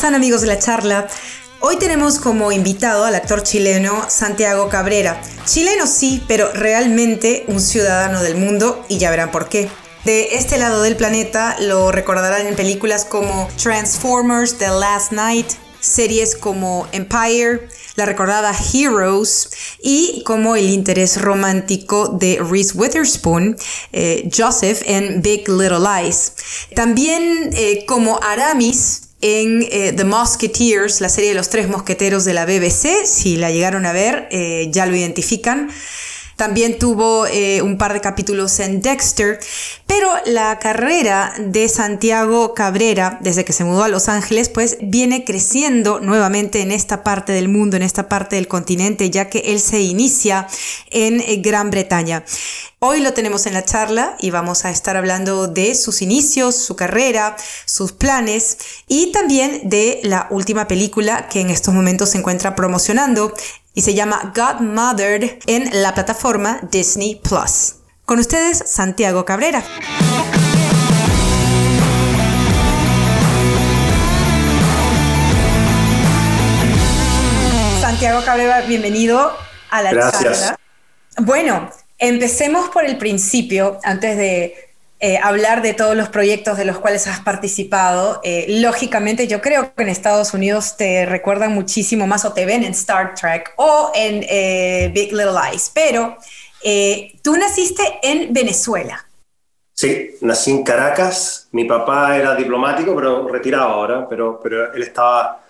están amigos de la charla? Hoy tenemos como invitado al actor chileno Santiago Cabrera. Chileno sí, pero realmente un ciudadano del mundo y ya verán por qué. De este lado del planeta lo recordarán en películas como Transformers, The Last Night, series como Empire, la recordada Heroes y como el interés romántico de Reese Witherspoon, eh, Joseph en Big Little Lies. También eh, como Aramis en eh, The Musketeers, la serie de los tres mosqueteros de la BBC, si la llegaron a ver, ya lo identifican. También tuvo eh, un par de capítulos en Dexter, pero la carrera de Santiago Cabrera, desde que se mudó a Los Ángeles, pues viene creciendo nuevamente en esta parte del mundo, en esta parte del continente, ya que él se inicia en eh, Gran Bretaña. Hoy lo tenemos en la charla y vamos a estar hablando de sus inicios, su carrera, sus planes y también de la última película que en estos momentos se encuentra promocionando y se llama Godmother en la plataforma Disney Plus. Con ustedes, Santiago Cabrera. Santiago Cabrera, bienvenido a la Gracias. Bueno, empecemos por el principio, antes de eh, hablar de todos los proyectos de los cuales has participado. Eh, lógicamente, yo creo que en Estados Unidos te recuerdan muchísimo más o te ven en Star Trek o en eh, Big Little Lies, pero tú naciste en Venezuela. Sí, nací en Caracas. Mi papá era diplomático, pero retirado ahora, pero, pero él estaba,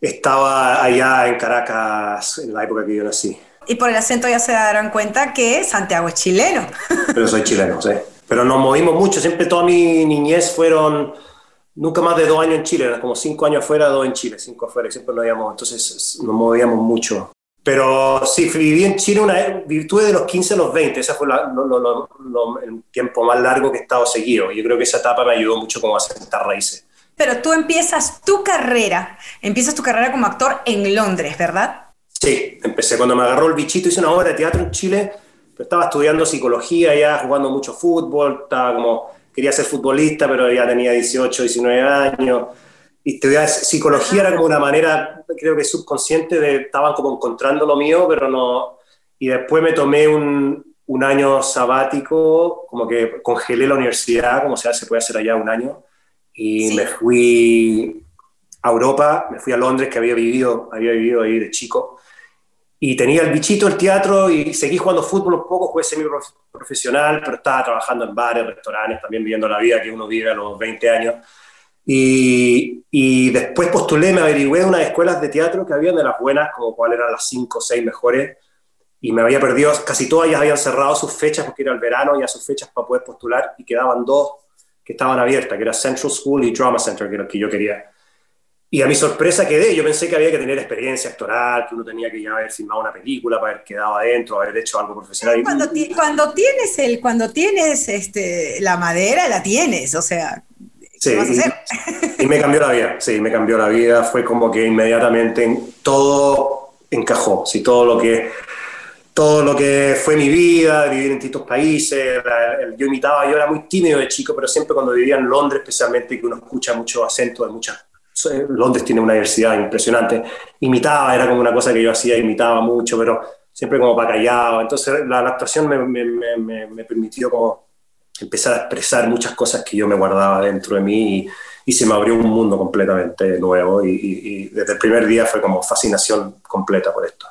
estaba allá en Caracas en la época que yo nací. Y por el acento ya se darán cuenta que Santiago es chileno. Pero soy chileno, sí pero nos movimos mucho, siempre toda mi niñez fueron nunca más de dos años en Chile, era como cinco años afuera, dos en Chile, cinco afuera, y siempre nos íbamos, entonces nos movíamos mucho. Pero sí, viví en Chile una virtud de los 15 a los 20, ese fue el tiempo más largo que he estado seguido. Yo creo que esa etapa me ayudó mucho como a sentar raíces. Pero tú empiezas tu carrera, empiezas tu carrera como actor en Londres, ¿verdad? Sí, empecé cuando me agarró el bichito, hice una obra de teatro en Chile estaba estudiando psicología ya, jugando mucho fútbol, estaba como, quería ser futbolista, pero ya tenía 18, 19 años. Y estudiar psicología era como una manera, creo que subconsciente, de, estaban como encontrando lo mío, pero no... Y después me tomé un, un año sabático, como que congelé la universidad, como se, se puede hacer allá un año, y me fui a Europa, me fui a Londres, que había vivido, había vivido ahí de chico, y tenía el bichito el teatro y seguí jugando fútbol un poco, jugué semi profesional, pero estaba trabajando en bares, restaurantes, también viviendo la vida que uno vive a los 20 años. Y, y después postulé, me averigüé unas escuelas de teatro que habían de las buenas, como cuáles eran las 5 o 6 mejores, y me había perdido, casi todas ya habían cerrado sus fechas porque era el verano, ya sus fechas para poder postular, y quedaban dos que estaban abiertas, que era Central School y Drama Center, que era lo que yo quería. Y a mi sorpresa quedé, yo pensé que había que tener experiencia actoral, que uno tenía que ya haber filmado una película para haber quedado adentro, haber hecho algo profesional. Cuando, cuando tienes, el, cuando tienes este, la madera, la tienes, o sea, sí, vas a hacer? Y, me cambió la vida, sí, me cambió la vida, fue como que inmediatamente todo encajó, sí, todo lo que todo lo que fue mi vida, vivir en distintos países, yo imitaba, yo era muy tímido de chico, pero siempre cuando vivía en Londres, especialmente, que uno escucha mucho acento de muchas Londres tiene una diversidad impresionante. Imitaba, era como una cosa que yo hacía, imitaba mucho, pero siempre como para callado. Entonces la, actuación me, permitió como empezar a expresar muchas cosas que yo me guardaba dentro de mí y, se me abrió un mundo completamente nuevo y, desde el primer día fue como fascinación completa por esto.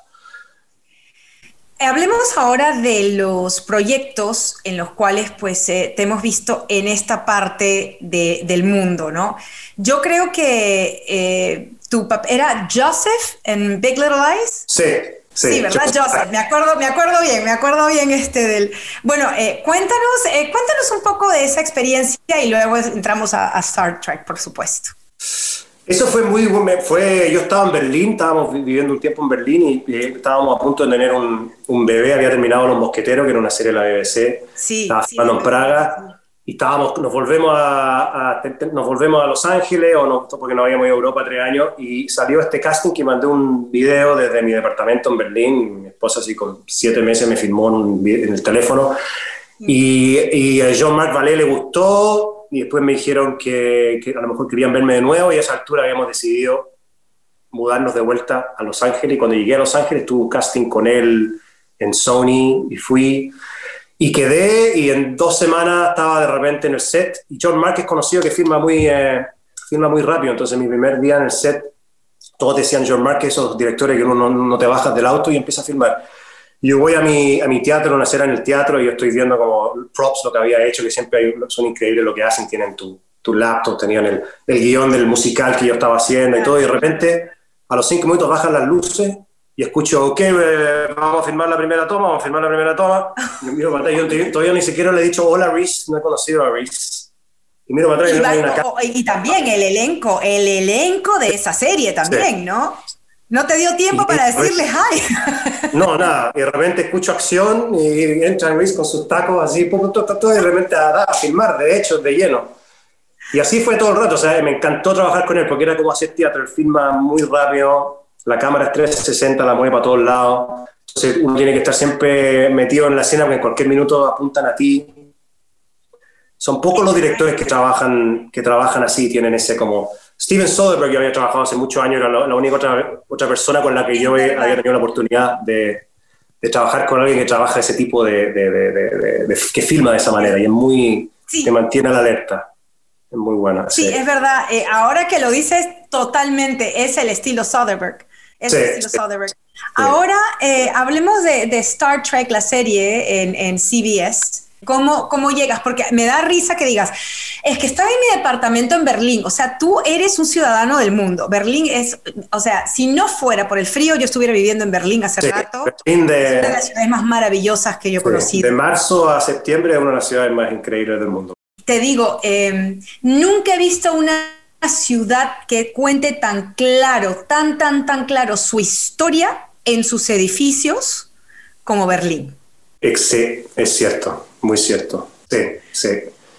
Hablemos ahora de los proyectos en los cuales pues eh, te hemos visto en esta parte de, del mundo, ¿no? Yo creo que eh, tu papá era Joseph en Big Little Lies. Sí. Sí, sí ¿verdad, Joseph? Me acuerdo, me acuerdo bien, me acuerdo bien este del... Bueno, eh, cuéntanos, cuéntanos un poco de esa experiencia y luego entramos a Star Trek, por supuesto. Eso fue muy fue Yo estaba en Berlín, estábamos viviendo un tiempo en Berlín y, estábamos a punto de tener un, un, bebé. Había terminado Los Mosqueteros, que era una serie de la BBC. Sí, estaba sí, en Praga. Y estábamos, nos, volvemos a, nos volvemos a Los Ángeles, o no, porque no habíamos ido a Europa tres años, y salió este casting que mandé un video desde mi departamento en Berlín. Mi esposa, así con siete meses, me filmó en, en el teléfono. Y, y a Jean-Marc Vallée le gustó y después me dijeron que, que, a lo mejor querían verme de nuevo y a esa altura habíamos decidido mudarnos de vuelta a Los Ángeles. Y cuando llegué a Los Ángeles tuve un casting con él en Sony y fui y quedé y en dos semanas estaba de repente en el set. Y John Mark es conocido que firma muy, eh, firma muy rápido, entonces mi primer día en el set todos decían John Mark, esos directores que uno no, te bajas del auto y empieza a filmar. Yo voy a mi, a mi teatro, una cena en el teatro, y yo estoy viendo como props, lo que había hecho, que siempre hay, son increíbles lo que hacen, tienen tu, tu laptop, tenían el, el guion del musical que yo estaba haciendo y todo, y de repente a los cinco minutos bajan las luces y escucho, ok, eh, vamos a filmar la primera toma, vamos a filmar la primera toma. Y miro para atrás, yo todavía ni siquiera le he dicho hola Reese, no he conocido a Reese. Y miro para atrás y, y, y también el elenco, el elenco de esa serie también, ¿no? No te dio tiempo para decirle hi. No, nada. Y de repente escucho acción y entra Reese con sus tacos así, todo, y de repente a, a filmar, de hecho, de lleno. Y así fue todo el rato, o sea, me encantó trabajar con él porque era como hacer teatro, él filma muy rápido, la cámara es 360, la mueve para todos lados, entonces uno tiene que estar siempre metido en la escena porque en cualquier minuto apuntan a ti. Son pocos los directores que trabajan, que trabajan así, tienen ese como... Steven Soderbergh, yo había trabajado hace muchos años, era la, única otra, otra, persona con la que yo había tenido la oportunidad de, de trabajar con alguien que trabaja ese tipo de, de, que filma de esa manera y es muy... que mantiene la alerta es muy buena. Sí, es verdad. Eh, ahora que lo dices, totalmente es el estilo Soderbergh. Es el estilo Soderbergh. Ahora eh, hablemos de, Star Trek, la serie en, en CBS. ¿Cómo, ¿Cómo llegas? Porque me da risa que digas, es que estaba en mi departamento en Berlín, o sea, tú eres un ciudadano del mundo. Berlín es, o sea, si no fuera por el frío, yo estuviera viviendo en Berlín hace rato. Berlín de, una de las ciudades más maravillosas que yo he conocido. De marzo a septiembre es una de las ciudades más increíbles del mundo te digo, em, nunca he visto una ciudad que cuente tan claro, tan, tan, tan claro su historia en sus edificios como Berlín. Sí, es cierto, muy cierto. Sí, sí.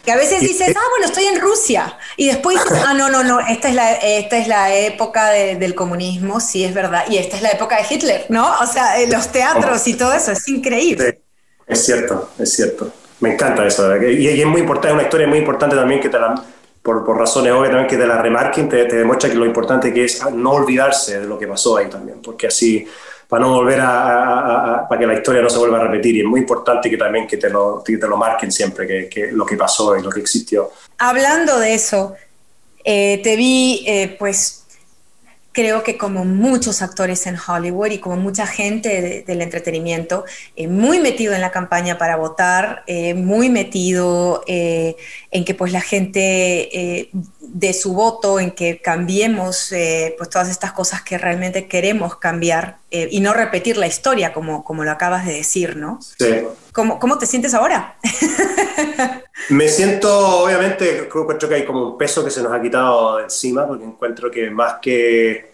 Que a veces dices, ah, bueno, estoy en Rusia. Y después dices, ah, no, no, no, esta es la, esta es la época del comunismo, sí, es verdad. Y esta es la época de Hitler, ¿no? O sea, eh, los teatros y todo eso, es increíble. Sí, es cierto, es cierto. Me encanta eso. Y, y, es muy importante, es una historia muy importante también que te la, por, por razones obvias también que te la remarquen, te, te, demuestra que lo importante que es no olvidarse de lo que pasó ahí también, porque así, para no volver a, para que la historia no se vuelva a repetir, y es muy importante que también que te lo, te lo marquen siempre, que, que, lo que pasó y lo que existió. Hablando de eso, eh, te vi eh, pues creo que como muchos actores en Hollywood y como mucha gente del entretenimiento, eh, muy metido en la campaña para votar, eh, muy metido eh, en que pues la gente de su voto, en que cambiemos pues todas estas cosas que realmente queremos cambiar y no repetir la historia como, como lo acabas de decir, ¿no? Sí. ¿Cómo, cómo te sientes ahora? Me siento, obviamente, creo que hay como un peso que se nos ha quitado encima, porque encuentro que más que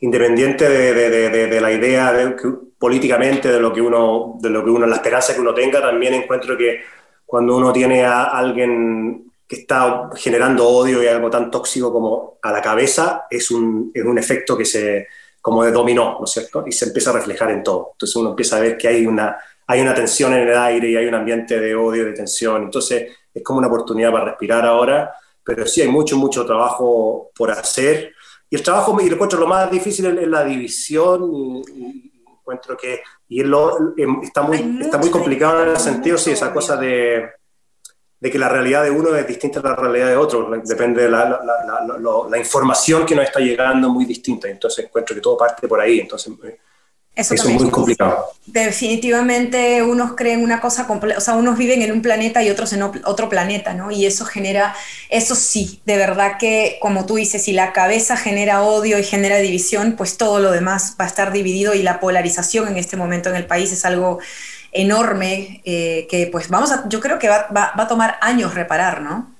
independiente de, la idea de, políticamente de lo que uno, de lo que uno, la esperanza que uno tenga, también encuentro que cuando uno tiene a alguien que está generando odio y algo tan tóxico como a la cabeza, es un, es un efecto que se, como de dominó, ¿no es cierto? Y se empieza a reflejar en todo. Entonces uno empieza a ver que hay una, hay una tensión en el aire y hay un ambiente de odio, de tensión. Entonces es como una oportunidad para respirar ahora, pero sí hay mucho, mucho trabajo por hacer. Y el trabajo, y lo encuentro lo más difícil es, la división, y, encuentro que y lo, em, está, muy, está muy complicado en el sentido, sí, esa cosa de, de, que la realidad de uno es distinta a la realidad de otro, depende de la, la, la información que nos está llegando muy distinta, entonces encuentro que todo parte por ahí, entonces eso, es muy complicado. Definitivamente unos creen una cosa o sea, unos viven en un planeta y otros en otro planeta, ¿no? Y eso genera, eso sí, de verdad que, como tú dices, si la cabeza genera odio y genera división, pues todo lo demás va a estar dividido y la polarización en este momento en el país es algo enorme eh, que pues vamos a, yo creo que va, va, va a tomar años reparar, ¿no?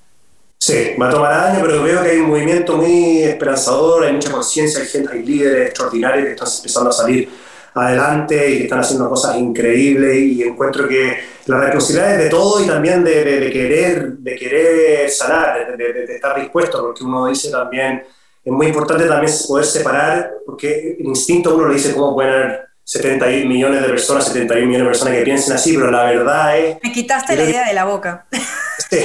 Sí, va a tomar años, pero veo que hay un movimiento muy esperanzador, hay mucha conciencia, hay gente, hay líderes extraordinarios que están empezando a salir adelante y que están haciendo cosas increíbles y encuentro que la responsabilidad es de todo y también de, de, querer, de querer sanar, de, estar dispuesto, porque uno dice también, es muy importante también poder separar, porque el instinto uno le dice cómo pueden haber 71 millones de personas, 71 millones de personas que piensen así, pero la verdad es... Me quitaste la idea de la boca. Sí,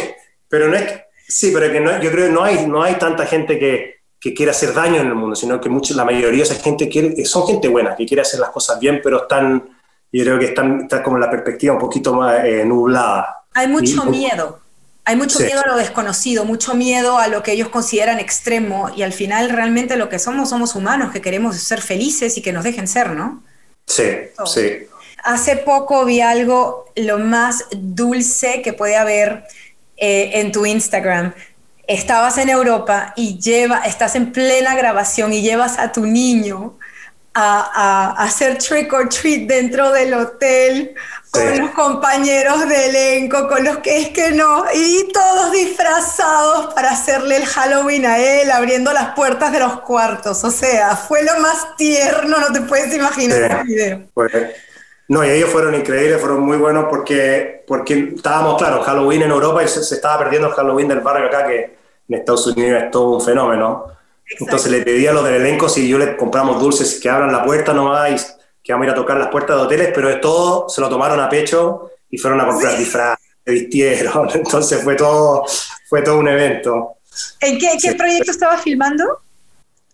pero no es Sí, pero que no, yo creo que no hay, no hay tanta gente que, que quiere hacer daño en el mundo, sino que mucho, la mayoría de esa gente quiere, son gente buena, que quiere hacer las cosas bien, pero están, yo creo que están, está como la perspectiva un poquito más eh, nublada. Hay mucho miedo. Hay mucho miedo a lo desconocido, mucho miedo a lo que ellos consideran extremo y al final realmente lo que somos somos humanos que queremos ser felices y que nos dejen ser, ¿no? Sí, sí. Hace poco vi algo lo más dulce que puede haber eh, en tu Instagram. Estabas en Europa y lleva, estás en plena grabación y llevas a tu niño a, hacer trick or treat dentro del hotel con los compañeros de elenco, con los que es que no, y todos disfrazados para hacerle el Halloween a él, abriendo las puertas de los cuartos. O sea, fue lo más tierno, no te puedes imaginar el video. No, y ellos fueron increíbles, fueron muy buenos porque, porque estábamos, claro, Halloween en Europa y se, se estaba perdiendo el Halloween del barrio acá, que en Estados Unidos es todo un fenómeno. Entonces le pedí a los del elenco si yo les compramos dulces que abran la puerta nomás y que vamos a ir a tocar las puertas de hoteles, pero de todo se lo tomaron a pecho y fueron a comprar disfraz, se vistieron, entonces fue todo, fue todo un evento. ¿En qué, qué proyecto estabas filmando?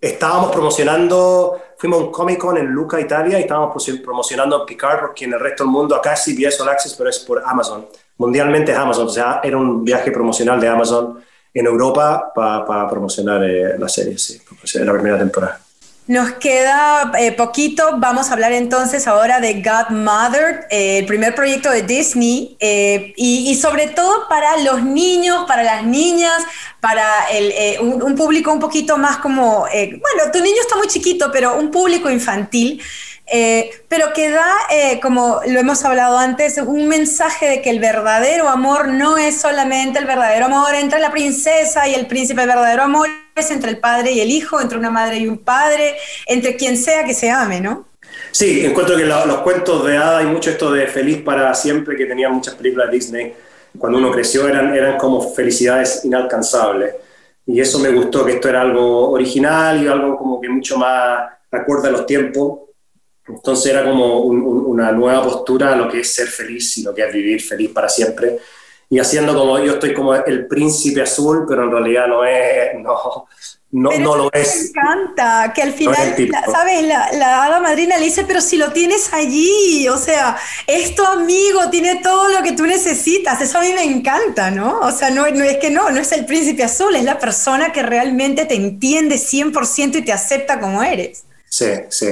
Estábamos promocionando, fuimos a un Comic Con en Luca, Italia, y estábamos promocionando Picard, porque en el resto del mundo acá sí CBS All Access, pero es por Amazon. Mundialmente es Amazon, o sea, era un viaje promocional de Amazon en Europa para promocionar eh, la serie, sí, la primera temporada. Nos queda eh, poquito, vamos a hablar entonces ahora de Godmother, eh, el primer proyecto de Disney, y, y, sobre todo para los niños, para las niñas, para el, un, un, público un poquito más como, bueno, tu niño está muy chiquito, pero un público infantil. Eh, pero que da, eh, como lo hemos hablado antes, un mensaje de que el verdadero amor no es solamente el verdadero amor entre la princesa y el príncipe, el verdadero amor entre el padre y el hijo, entre una madre y un padre, entre quien sea que se ame, ¿no? Sí, encuentro que los cuentos de hada y mucho esto de feliz para siempre, que tenía muchas películas de Disney, cuando uno creció eran, eran como felicidades inalcanzables. Y eso me gustó, que esto era algo original y algo como que mucho más acorde a los tiempos entonces era como una nueva postura a lo que es ser feliz y lo que es vivir feliz para siempre. Y haciendo como yo estoy como el príncipe azul, pero en realidad no es, no, no, no lo es. Me encanta, que al final, ¿sabes? La, la, hada madrina le dice, pero si lo tienes allí, o sea, es tu amigo, tiene todo lo que tú necesitas, eso a mí me encanta, ¿no? O sea, no, no es que no, no es el príncipe azul, es la persona que realmente te entiende 100% y te acepta como eres. Sí, sí.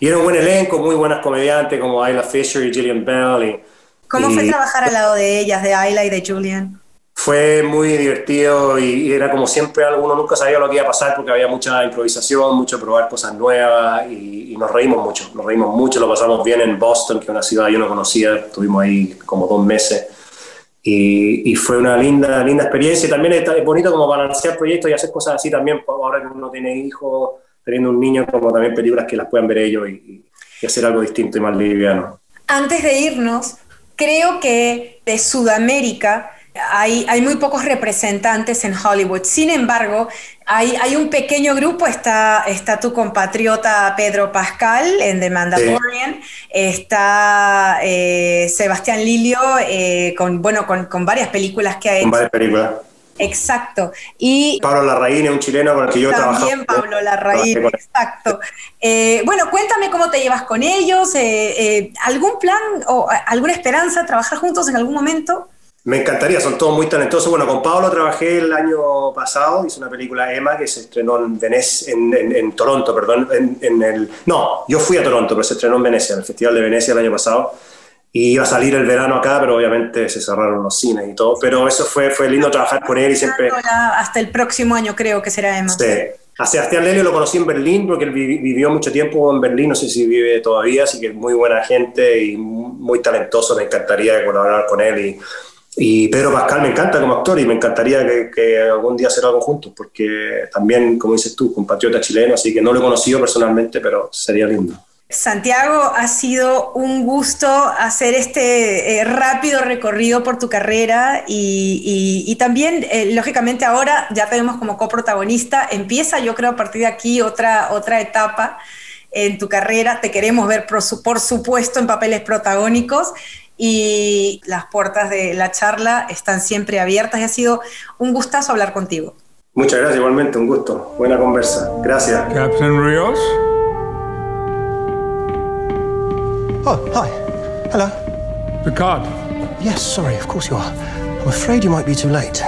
Y era un buen elenco, muy buenas comediantes como Ayla Fisher y Gillian Bell. Y, ¿Cómo fue trabajar al lado de ellas, de Ayla y de Julian? Fue muy divertido y, era como siempre, uno nunca sabía lo que iba a pasar porque había mucha improvisación, mucho probar cosas nuevas y, nos reímos mucho, nos reímos mucho, lo pasamos bien en Boston, que es una ciudad que yo no conocía, estuvimos ahí como dos meses. Y, fue una linda, linda experiencia. Y también es bonito como balancear proyectos y hacer cosas así también, pues, ahora que uno tiene hijos, teniendo un niño, como también películas que las puedan ver ellos y, hacer algo distinto y más liviano. Antes de irnos, creo que de Sudamérica hay, hay, muy pocos representantes en Hollywood. Sin embargo, hay, hay, un pequeño grupo, está, está tu compatriota Pedro Pascal en The Mandalorian, está eh, Sebastián Lilio eh, con, bueno, con, con, varias películas que ha hecho. Con varias películas. Exacto. Y Pablo Larraín es un chileno con el que yo trabajo. También Pablo Larraín, exacto. Eh, bueno, cuéntame cómo te llevas con ellos, eh, eh, ¿algún plan o alguna esperanza trabajar juntos en algún momento? Me encantaría, son todos muy talentosos. Bueno, con Pablo trabajé el año pasado, hice una película Emma que se estrenó en, Venecia, en, Toronto, perdón, en, el... No, yo fui a Toronto, pero se estrenó en Venecia, en el Festival de Venecia el año pasado y iba a salir el verano acá, pero obviamente se cerraron los cines y todo. Pero eso fue, fue lindo trabajar con él y siempre... Hasta el próximo año creo que será Emma. Sí. A Sebastián Lelio lo conocí en Berlín porque él vivió mucho tiempo en Berlín, no sé si vive todavía, así que es muy buena gente y muy talentoso, me encantaría colaborar con él. Y, y Pedro Pascal me encanta como actor y me encantaría que, que, algún día hacer algo juntos, porque también, como dices tú, compatriota chileno, así que no lo he conocido personalmente, pero sería lindo. Santiago, ha sido un gusto hacer este eh, rápido recorrido por tu carrera y, también, eh, lógicamente, ahora ya tenemos como coprotagonista, empieza yo creo a partir de aquí otra, otra etapa en tu carrera, te queremos ver por, supuesto en papeles protagónicos y las puertas de la charla están siempre abiertas y ha sido un gustazo hablar contigo. Muchas gracias, igualmente, un gusto. Buena conversa. Gracias. Captain Rios. Oh, hi. Hello. Picard. Yes, sorry, of course you are. I'm afraid you might be too late.